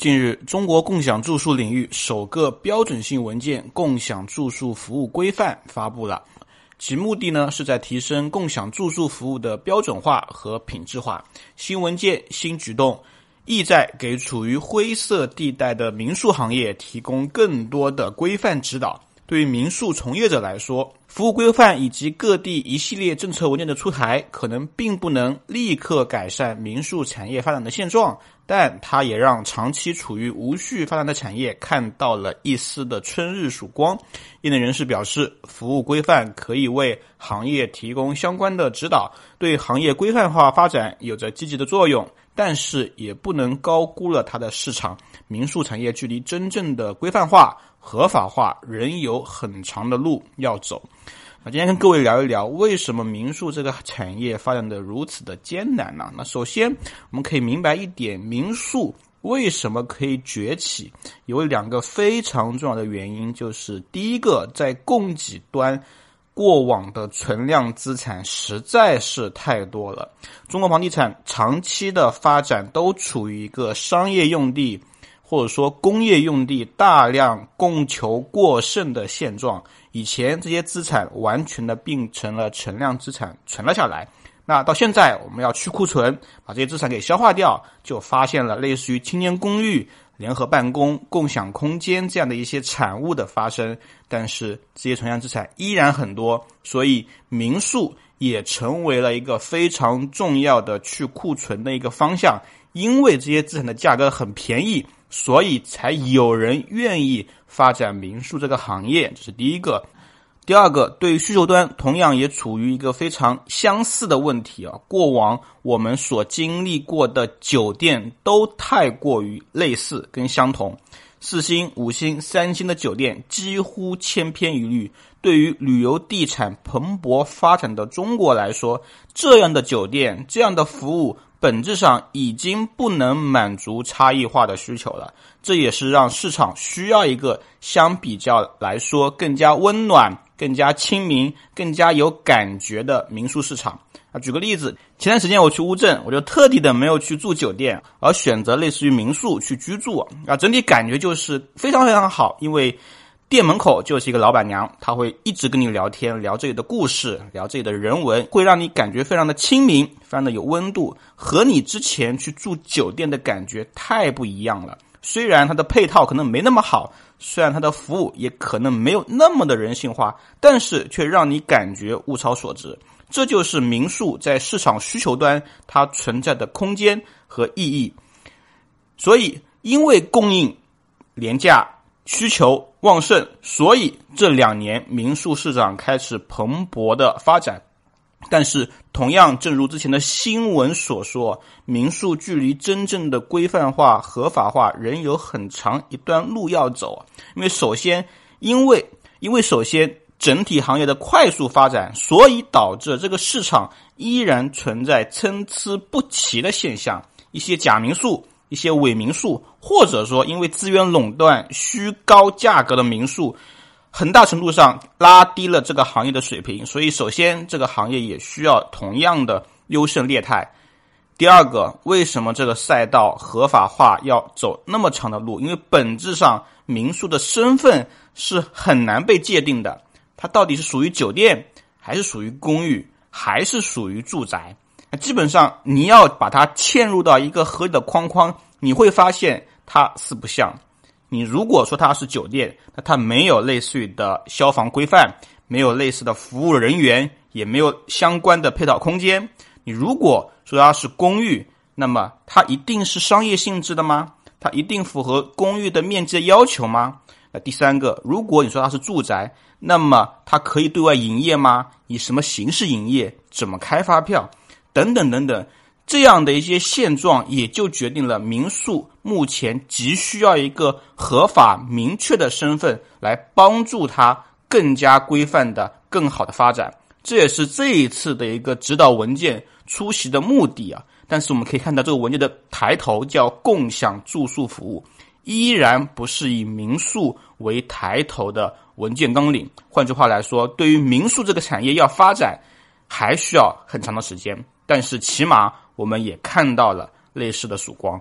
近日，中国共享住宿领域首个标准性文件《共享住宿服务规范》发布了，其目的呢是在提升共享住宿服务的标准化和品质化。新文件新举动，意在给处于灰色地带的民宿行业提供更多的规范指导。对于民宿从业者来说，服务规范以及各地一系列政策文件的出台，可能并不能立刻改善民宿产业发展的现状，但它也让长期处于无序发展的产业看到了一丝的春日曙光。业内人士表示，服务规范可以为行业提供相关的指导，对行业规范化发展有着积极的作用。但是也不能高估了它的市场。民宿产业距离真正的规范化、合法化仍有很长的路要走。那今天跟各位聊一聊，为什么民宿这个产业发展的如此的艰难呢？那首先我们可以明白一点，民宿为什么可以崛起，有两个非常重要的原因，就是第一个，在供给端。过往的存量资产实在是太多了。中国房地产长期的发展都处于一个商业用地或者说工业用地大量供求过剩的现状。以前这些资产完全的并成了存量资产存了下来。那到现在我们要去库存，把这些资产给消化掉，就发现了类似于青年公寓。联合办公、共享空间这样的一些产物的发生，但是这些存量资产依然很多，所以民宿也成为了一个非常重要的去库存的一个方向。因为这些资产的价格很便宜，所以才有人愿意发展民宿这个行业。这是第一个。第二个，对于需求端，同样也处于一个非常相似的问题啊。过往我们所经历过的酒店都太过于类似跟相同，四星、五星、三星的酒店几乎千篇一律。对于旅游地产蓬勃发展的中国来说，这样的酒店、这样的服务，本质上已经不能满足差异化的需求了。这也是让市场需要一个相比较来说更加温暖。更加亲民、更加有感觉的民宿市场啊！举个例子，前段时间我去乌镇，我就特地的没有去住酒店，而选择类似于民宿去居住啊。整体感觉就是非常非常好，因为店门口就是一个老板娘，她会一直跟你聊天，聊这里的故事，聊这里的人文，会让你感觉非常的亲民，非常的有温度，和你之前去住酒店的感觉太不一样了。虽然它的配套可能没那么好。虽然它的服务也可能没有那么的人性化，但是却让你感觉物超所值。这就是民宿在市场需求端它存在的空间和意义。所以，因为供应廉价、需求旺盛，所以这两年民宿市场开始蓬勃的发展。但是，同样，正如之前的新闻所说，民宿距离真正的规范化、合法化仍有很长一段路要走。因为首先，因为因为首先整体行业的快速发展，所以导致这个市场依然存在参差不齐的现象。一些假民宿、一些伪民宿，或者说因为资源垄断、虚高价格的民宿。很大程度上拉低了这个行业的水平，所以首先这个行业也需要同样的优胜劣汰。第二个，为什么这个赛道合法化要走那么长的路？因为本质上民宿的身份是很难被界定的，它到底是属于酒店，还是属于公寓，还是属于住宅？基本上你要把它嵌入到一个合理的框框，你会发现它四不像。你如果说它是酒店，那它没有类似于的消防规范，没有类似的服务人员，也没有相关的配套空间。你如果说它是公寓，那么它一定是商业性质的吗？它一定符合公寓的面积的要求吗？那第三个，如果你说它是住宅，那么它可以对外营业吗？以什么形式营业？怎么开发票？等等等等。这样的一些现状，也就决定了民宿目前急需要一个合法明确的身份，来帮助它更加规范的、更好的发展。这也是这一次的一个指导文件出席的目的啊。但是我们可以看到，这个文件的抬头叫“共享住宿服务”，依然不是以民宿为抬头的文件纲领。换句话来说，对于民宿这个产业要发展，还需要很长的时间。但是起码。我们也看到了类似的曙光。